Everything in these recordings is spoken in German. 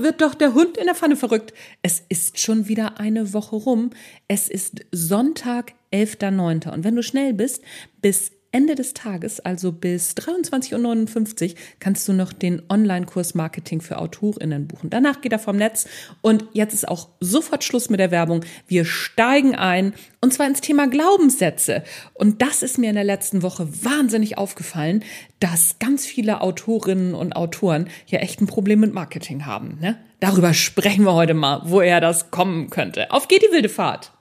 wird doch der Hund in der Pfanne verrückt. Es ist schon wieder eine Woche rum. Es ist Sonntag, 11.09. Und wenn du schnell bist, bis Ende des Tages, also bis 23.59 Uhr, kannst du noch den Online-Kurs Marketing für AutorInnen buchen. Danach geht er vom Netz und jetzt ist auch sofort Schluss mit der Werbung. Wir steigen ein und zwar ins Thema Glaubenssätze. Und das ist mir in der letzten Woche wahnsinnig aufgefallen, dass ganz viele Autorinnen und Autoren hier echt ein Problem mit Marketing haben. Ne? Darüber sprechen wir heute mal, woher das kommen könnte. Auf geht die wilde Fahrt!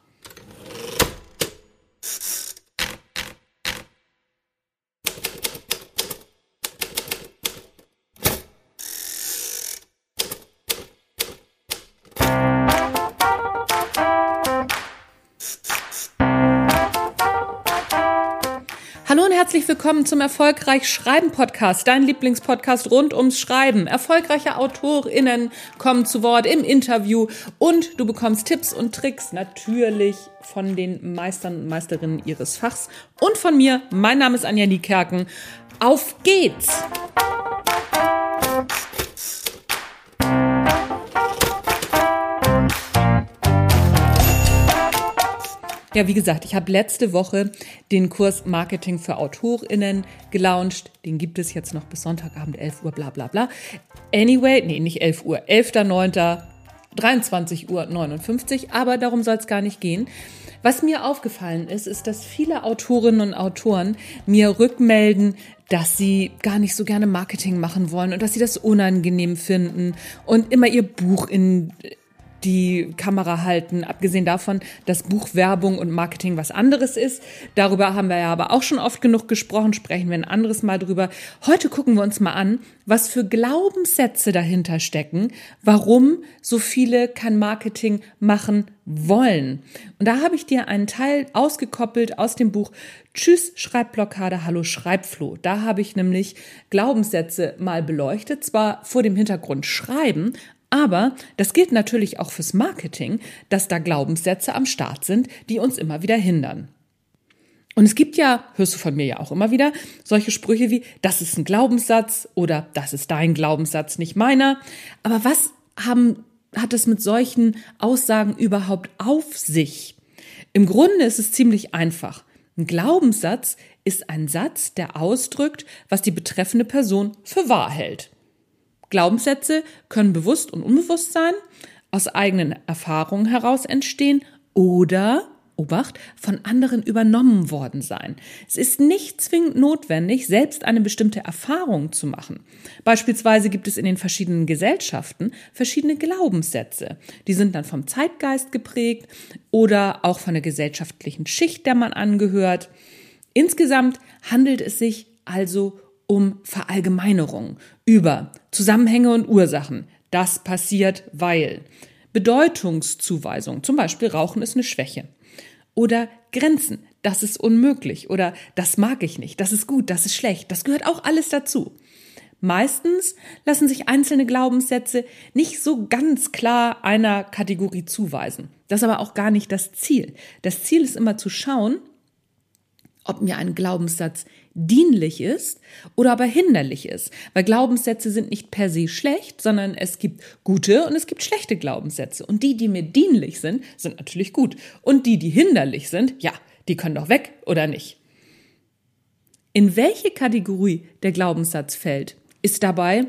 Willkommen zum Erfolgreich Schreiben Podcast, dein Lieblingspodcast rund ums Schreiben. Erfolgreiche AutorInnen kommen zu Wort im Interview und du bekommst Tipps und Tricks natürlich von den Meistern und Meisterinnen ihres Fachs und von mir. Mein Name ist Anja Niekerken. Auf geht's! Ja, wie gesagt, ich habe letzte Woche den Kurs Marketing für AutorInnen gelauncht. Den gibt es jetzt noch bis Sonntagabend 11 Uhr, bla bla bla. Anyway, nee, nicht 11 Uhr, 11.09., 23 Uhr 59, aber darum soll es gar nicht gehen. Was mir aufgefallen ist, ist, dass viele Autorinnen und Autoren mir rückmelden, dass sie gar nicht so gerne Marketing machen wollen und dass sie das unangenehm finden und immer ihr Buch in die Kamera halten. Abgesehen davon, dass Buchwerbung und Marketing was anderes ist. Darüber haben wir ja aber auch schon oft genug gesprochen, sprechen wir ein anderes Mal drüber. Heute gucken wir uns mal an, was für Glaubenssätze dahinter stecken, warum so viele kein Marketing machen wollen. Und da habe ich dir einen Teil ausgekoppelt aus dem Buch Tschüss Schreibblockade, Hallo Schreibfloh. Da habe ich nämlich Glaubenssätze mal beleuchtet, zwar vor dem Hintergrund Schreiben, aber das gilt natürlich auch fürs Marketing, dass da Glaubenssätze am Start sind, die uns immer wieder hindern. Und es gibt ja, hörst du von mir ja auch immer wieder, solche Sprüche wie, das ist ein Glaubenssatz oder das ist dein Glaubenssatz, nicht meiner. Aber was haben, hat es mit solchen Aussagen überhaupt auf sich? Im Grunde ist es ziemlich einfach. Ein Glaubenssatz ist ein Satz, der ausdrückt, was die betreffende Person für wahr hält. Glaubenssätze können bewusst und unbewusst sein, aus eigenen Erfahrungen heraus entstehen oder Obacht, von anderen übernommen worden sein. Es ist nicht zwingend notwendig, selbst eine bestimmte Erfahrung zu machen. Beispielsweise gibt es in den verschiedenen Gesellschaften verschiedene Glaubenssätze. Die sind dann vom Zeitgeist geprägt oder auch von der gesellschaftlichen Schicht, der man angehört. Insgesamt handelt es sich also um Verallgemeinerung über Zusammenhänge und Ursachen. Das passiert, weil Bedeutungszuweisung, zum Beispiel Rauchen ist eine Schwäche. Oder Grenzen, das ist unmöglich. Oder das mag ich nicht, das ist gut, das ist schlecht. Das gehört auch alles dazu. Meistens lassen sich einzelne Glaubenssätze nicht so ganz klar einer Kategorie zuweisen. Das ist aber auch gar nicht das Ziel. Das Ziel ist immer zu schauen, ob mir ein Glaubenssatz dienlich ist oder aber hinderlich ist. Weil Glaubenssätze sind nicht per se schlecht, sondern es gibt gute und es gibt schlechte Glaubenssätze. Und die, die mir dienlich sind, sind natürlich gut. Und die, die hinderlich sind, ja, die können doch weg oder nicht. In welche Kategorie der Glaubenssatz fällt, ist dabei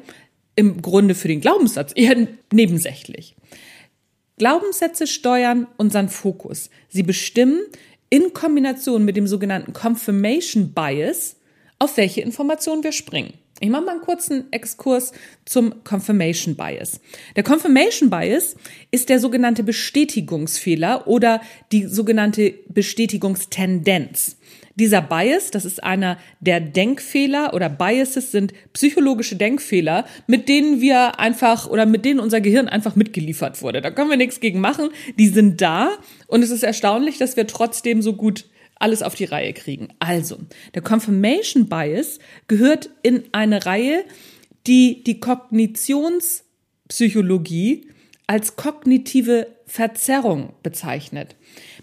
im Grunde für den Glaubenssatz eher nebensächlich. Glaubenssätze steuern unseren Fokus. Sie bestimmen, in Kombination mit dem sogenannten Confirmation Bias, auf welche Informationen wir springen. Ich mache mal einen kurzen Exkurs zum Confirmation Bias. Der Confirmation Bias ist der sogenannte Bestätigungsfehler oder die sogenannte Bestätigungstendenz. Dieser Bias, das ist einer der Denkfehler oder Biases sind psychologische Denkfehler, mit denen wir einfach oder mit denen unser Gehirn einfach mitgeliefert wurde. Da können wir nichts gegen machen. Die sind da und es ist erstaunlich, dass wir trotzdem so gut alles auf die Reihe kriegen. Also, der Confirmation Bias gehört in eine Reihe, die die Kognitionspsychologie als kognitive Verzerrung bezeichnet.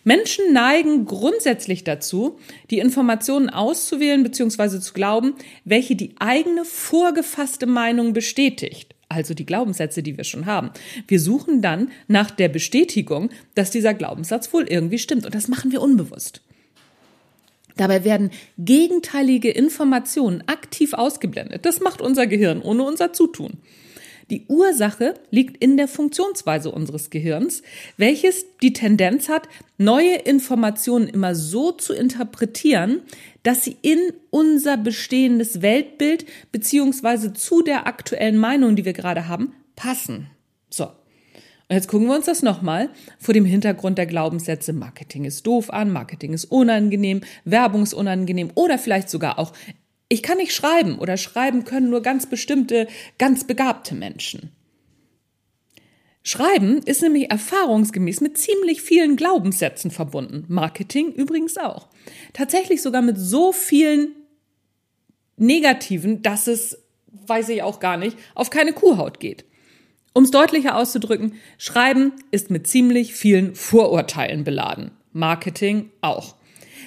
Menschen neigen grundsätzlich dazu, die Informationen auszuwählen bzw. zu glauben, welche die eigene vorgefasste Meinung bestätigt. also die Glaubenssätze, die wir schon haben. Wir suchen dann nach der Bestätigung, dass dieser Glaubenssatz wohl irgendwie stimmt. Und das machen wir unbewusst. Dabei werden gegenteilige Informationen aktiv ausgeblendet. Das macht unser Gehirn ohne unser Zutun. Die Ursache liegt in der Funktionsweise unseres Gehirns, welches die Tendenz hat, neue Informationen immer so zu interpretieren, dass sie in unser bestehendes Weltbild beziehungsweise zu der aktuellen Meinung, die wir gerade haben, passen. So. Und jetzt gucken wir uns das nochmal vor dem Hintergrund der Glaubenssätze Marketing ist doof an, Marketing ist unangenehm, Werbung ist unangenehm oder vielleicht sogar auch ich kann nicht schreiben oder schreiben können nur ganz bestimmte, ganz begabte Menschen. Schreiben ist nämlich erfahrungsgemäß mit ziemlich vielen Glaubenssätzen verbunden. Marketing übrigens auch. Tatsächlich sogar mit so vielen negativen, dass es, weiß ich auch gar nicht, auf keine Kuhhaut geht. Um es deutlicher auszudrücken, Schreiben ist mit ziemlich vielen Vorurteilen beladen. Marketing auch.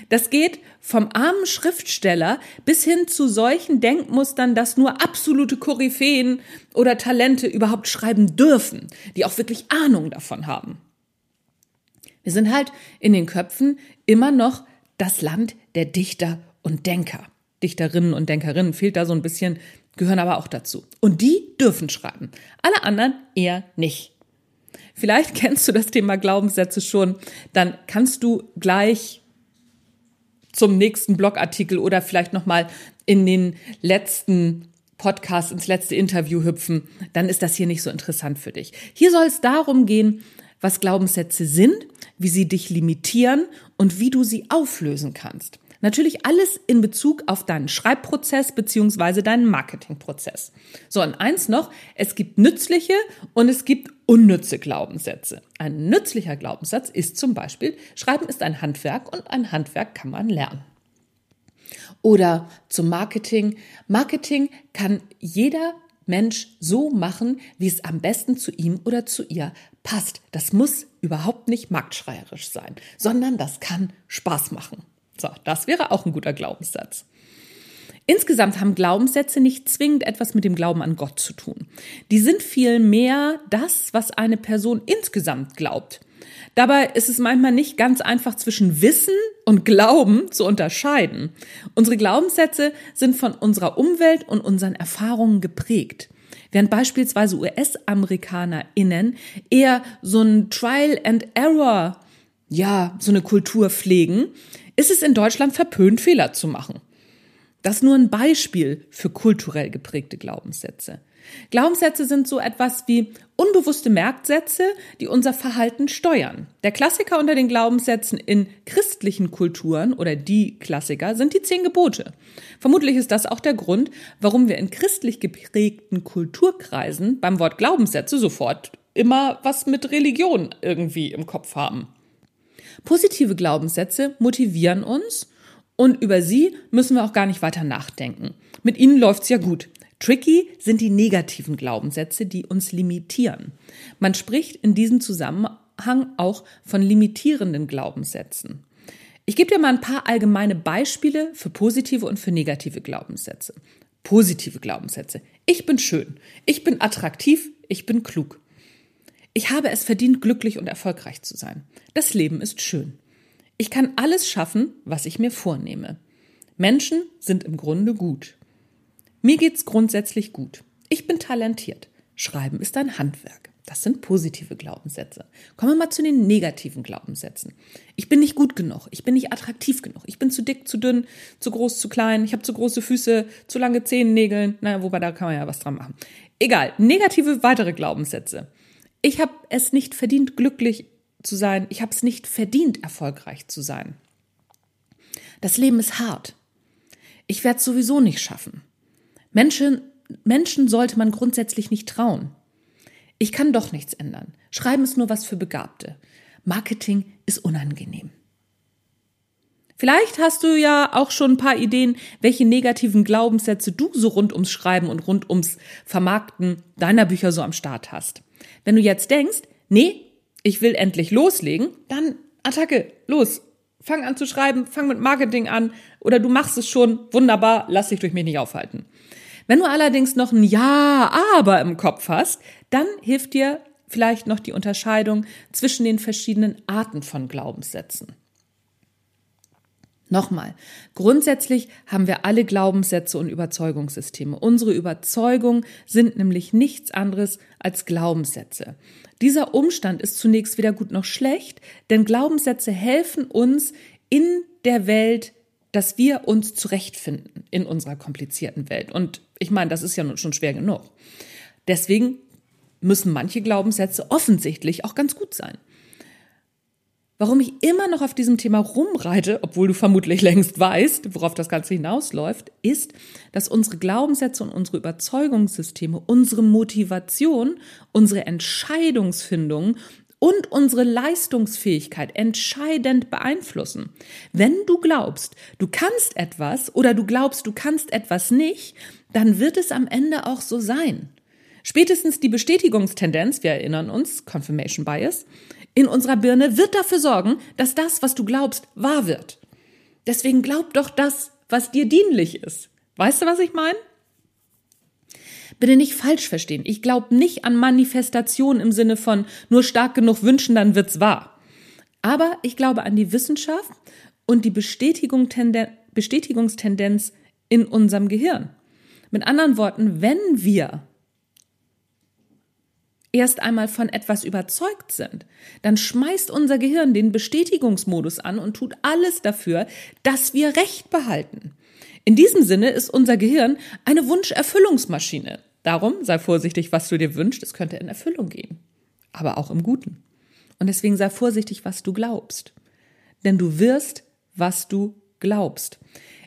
Das geht vom armen Schriftsteller bis hin zu solchen Denkmustern, dass nur absolute Koryphäen oder Talente überhaupt schreiben dürfen, die auch wirklich Ahnung davon haben. Wir sind halt in den Köpfen immer noch das Land der Dichter und Denker. Dichterinnen und Denkerinnen fehlt da so ein bisschen, gehören aber auch dazu. Und die dürfen schreiben. Alle anderen eher nicht. Vielleicht kennst du das Thema Glaubenssätze schon, dann kannst du gleich zum nächsten Blogartikel oder vielleicht noch mal in den letzten Podcast ins letzte Interview hüpfen, dann ist das hier nicht so interessant für dich. Hier soll es darum gehen, was Glaubenssätze sind, wie sie dich limitieren und wie du sie auflösen kannst. Natürlich alles in Bezug auf deinen Schreibprozess beziehungsweise deinen Marketingprozess. So, und eins noch, es gibt nützliche und es gibt unnütze Glaubenssätze. Ein nützlicher Glaubenssatz ist zum Beispiel, Schreiben ist ein Handwerk und ein Handwerk kann man lernen. Oder zum Marketing. Marketing kann jeder Mensch so machen, wie es am besten zu ihm oder zu ihr passt. Das muss überhaupt nicht marktschreierisch sein, sondern das kann Spaß machen. So, das wäre auch ein guter Glaubenssatz. Insgesamt haben Glaubenssätze nicht zwingend etwas mit dem Glauben an Gott zu tun. Die sind vielmehr das, was eine Person insgesamt glaubt. Dabei ist es manchmal nicht ganz einfach zwischen Wissen und Glauben zu unterscheiden. Unsere Glaubenssätze sind von unserer Umwelt und unseren Erfahrungen geprägt. Während beispielsweise US-AmerikanerInnen eher so ein Trial and Error, ja, so eine Kultur pflegen, ist es in Deutschland verpönt, Fehler zu machen. Das ist nur ein Beispiel für kulturell geprägte Glaubenssätze. Glaubenssätze sind so etwas wie unbewusste Merksätze, die unser Verhalten steuern. Der Klassiker unter den Glaubenssätzen in christlichen Kulturen oder die Klassiker sind die zehn Gebote. Vermutlich ist das auch der Grund, warum wir in christlich geprägten Kulturkreisen beim Wort Glaubenssätze sofort immer was mit Religion irgendwie im Kopf haben. Positive Glaubenssätze motivieren uns und über sie müssen wir auch gar nicht weiter nachdenken. Mit ihnen läuft's ja gut. Tricky sind die negativen Glaubenssätze, die uns limitieren. Man spricht in diesem Zusammenhang auch von limitierenden Glaubenssätzen. Ich gebe dir mal ein paar allgemeine Beispiele für positive und für negative Glaubenssätze. Positive Glaubenssätze. Ich bin schön. Ich bin attraktiv. Ich bin klug. Ich habe es verdient, glücklich und erfolgreich zu sein. Das Leben ist schön. Ich kann alles schaffen, was ich mir vornehme. Menschen sind im Grunde gut. Mir geht's grundsätzlich gut. Ich bin talentiert. Schreiben ist ein Handwerk. Das sind positive Glaubenssätze. Kommen wir mal zu den negativen Glaubenssätzen. Ich bin nicht gut genug. Ich bin nicht attraktiv genug. Ich bin zu dick, zu dünn, zu groß, zu klein. Ich habe zu große Füße, zu lange Zehennägel. Naja, wobei da kann man ja was dran machen. Egal. Negative weitere Glaubenssätze. Ich habe es nicht verdient, glücklich zu sein. Ich habe es nicht verdient, erfolgreich zu sein. Das Leben ist hart. Ich werde es sowieso nicht schaffen. Menschen, Menschen sollte man grundsätzlich nicht trauen. Ich kann doch nichts ändern. Schreiben ist nur was für Begabte. Marketing ist unangenehm. Vielleicht hast du ja auch schon ein paar Ideen, welche negativen Glaubenssätze du so rund ums Schreiben und rund ums Vermarkten deiner Bücher so am Start hast. Wenn du jetzt denkst, nee, ich will endlich loslegen, dann Attacke, los. Fang an zu schreiben, fang mit Marketing an oder du machst es schon, wunderbar, lass dich durch mich nicht aufhalten. Wenn du allerdings noch ein Ja, aber im Kopf hast, dann hilft dir vielleicht noch die Unterscheidung zwischen den verschiedenen Arten von Glaubenssätzen. Nochmal, grundsätzlich haben wir alle Glaubenssätze und Überzeugungssysteme. Unsere Überzeugungen sind nämlich nichts anderes als Glaubenssätze. Dieser Umstand ist zunächst weder gut noch schlecht, denn Glaubenssätze helfen uns in der Welt, dass wir uns zurechtfinden in unserer komplizierten Welt. Und ich meine, das ist ja schon schwer genug. Deswegen müssen manche Glaubenssätze offensichtlich auch ganz gut sein. Warum ich immer noch auf diesem Thema rumreite, obwohl du vermutlich längst weißt, worauf das Ganze hinausläuft, ist, dass unsere Glaubenssätze und unsere Überzeugungssysteme, unsere Motivation, unsere Entscheidungsfindung und unsere Leistungsfähigkeit entscheidend beeinflussen. Wenn du glaubst, du kannst etwas oder du glaubst, du kannst etwas nicht, dann wird es am Ende auch so sein. Spätestens die Bestätigungstendenz, wir erinnern uns, Confirmation Bias, in unserer Birne wird dafür sorgen, dass das, was du glaubst, wahr wird. Deswegen glaub doch das, was dir dienlich ist. Weißt du, was ich meine? Bitte nicht falsch verstehen. Ich glaube nicht an Manifestation im Sinne von nur stark genug wünschen, dann wird's wahr. Aber ich glaube an die Wissenschaft und die Bestätigung, Bestätigungstendenz in unserem Gehirn. Mit anderen Worten, wenn wir erst einmal von etwas überzeugt sind, dann schmeißt unser Gehirn den Bestätigungsmodus an und tut alles dafür, dass wir Recht behalten. In diesem Sinne ist unser Gehirn eine Wunscherfüllungsmaschine. Darum sei vorsichtig, was du dir wünschst, es könnte in Erfüllung gehen. Aber auch im Guten. Und deswegen sei vorsichtig, was du glaubst. Denn du wirst, was du glaubst.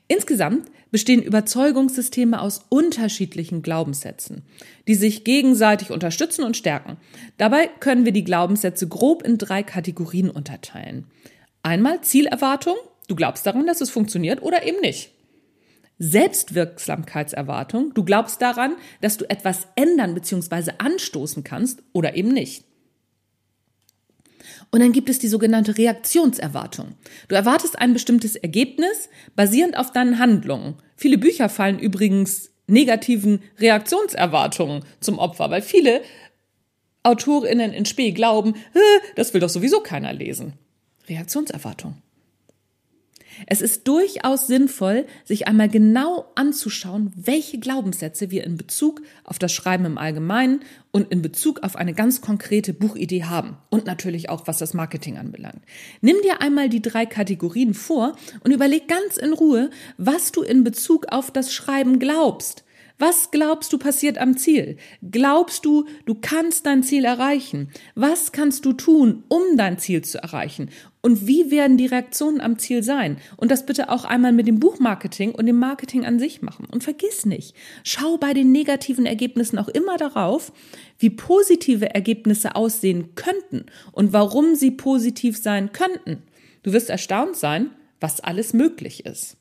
Insgesamt bestehen Überzeugungssysteme aus unterschiedlichen Glaubenssätzen, die sich gegenseitig unterstützen und stärken. Dabei können wir die Glaubenssätze grob in drei Kategorien unterteilen. Einmal Zielerwartung, du glaubst daran, dass es funktioniert oder eben nicht. Selbstwirksamkeitserwartung, du glaubst daran, dass du etwas ändern bzw. anstoßen kannst oder eben nicht. Und dann gibt es die sogenannte Reaktionserwartung. Du erwartest ein bestimmtes Ergebnis basierend auf deinen Handlungen. Viele Bücher fallen übrigens negativen Reaktionserwartungen zum Opfer, weil viele AutorInnen in Spee glauben, das will doch sowieso keiner lesen. Reaktionserwartung. Es ist durchaus sinnvoll, sich einmal genau anzuschauen, welche Glaubenssätze wir in Bezug auf das Schreiben im Allgemeinen und in Bezug auf eine ganz konkrete Buchidee haben. Und natürlich auch, was das Marketing anbelangt. Nimm dir einmal die drei Kategorien vor und überleg ganz in Ruhe, was du in Bezug auf das Schreiben glaubst. Was glaubst du passiert am Ziel? Glaubst du, du kannst dein Ziel erreichen? Was kannst du tun, um dein Ziel zu erreichen? Und wie werden die Reaktionen am Ziel sein? Und das bitte auch einmal mit dem Buchmarketing und dem Marketing an sich machen. Und vergiss nicht, schau bei den negativen Ergebnissen auch immer darauf, wie positive Ergebnisse aussehen könnten und warum sie positiv sein könnten. Du wirst erstaunt sein, was alles möglich ist.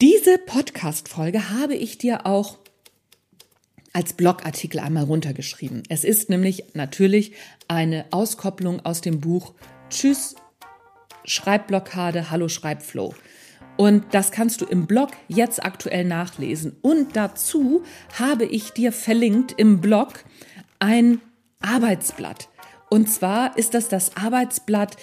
Diese Podcast-Folge habe ich dir auch als Blogartikel einmal runtergeschrieben. Es ist nämlich natürlich eine Auskopplung aus dem Buch Tschüss Schreibblockade, Hallo Schreibflow. Und das kannst du im Blog jetzt aktuell nachlesen. Und dazu habe ich dir verlinkt im Blog ein Arbeitsblatt. Und zwar ist das das Arbeitsblatt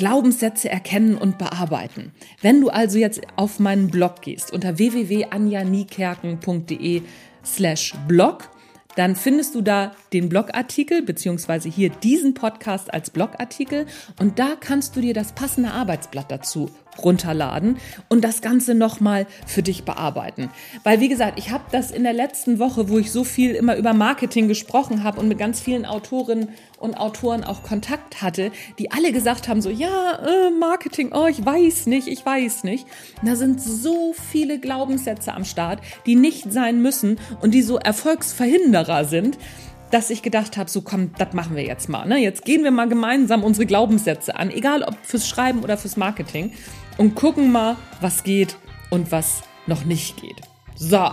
Glaubenssätze erkennen und bearbeiten. Wenn du also jetzt auf meinen Blog gehst unter www.anjanikerken.de slash blog, dann findest du da den Blogartikel beziehungsweise hier diesen Podcast als Blogartikel und da kannst du dir das passende Arbeitsblatt dazu runterladen und das Ganze nochmal für dich bearbeiten. Weil, wie gesagt, ich habe das in der letzten Woche, wo ich so viel immer über Marketing gesprochen habe und mit ganz vielen Autorinnen und Autoren auch Kontakt hatte, die alle gesagt haben, so, ja, äh, Marketing, oh, ich weiß nicht, ich weiß nicht. da sind so viele Glaubenssätze am Start, die nicht sein müssen und die so Erfolgsverhinderer sind dass ich gedacht habe, so komm, das machen wir jetzt mal. Ne? Jetzt gehen wir mal gemeinsam unsere Glaubenssätze an, egal ob fürs Schreiben oder fürs Marketing und gucken mal, was geht und was noch nicht geht. So,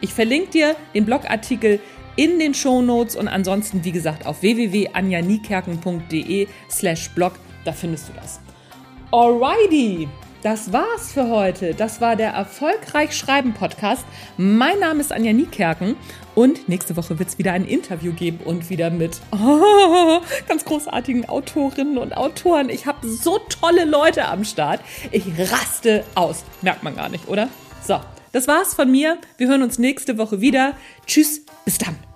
ich verlinke dir den Blogartikel in den Show Notes und ansonsten, wie gesagt, auf www.anjanikerken.de slash blog, da findest du das. Alrighty, das war's für heute. Das war der Erfolgreich Schreiben Podcast. Mein Name ist Anja Niekerken und nächste Woche wird es wieder ein Interview geben und wieder mit oh, ganz großartigen Autorinnen und Autoren. Ich habe so tolle Leute am Start. Ich raste aus. Merkt man gar nicht, oder? So, das war's von mir. Wir hören uns nächste Woche wieder. Tschüss, bis dann.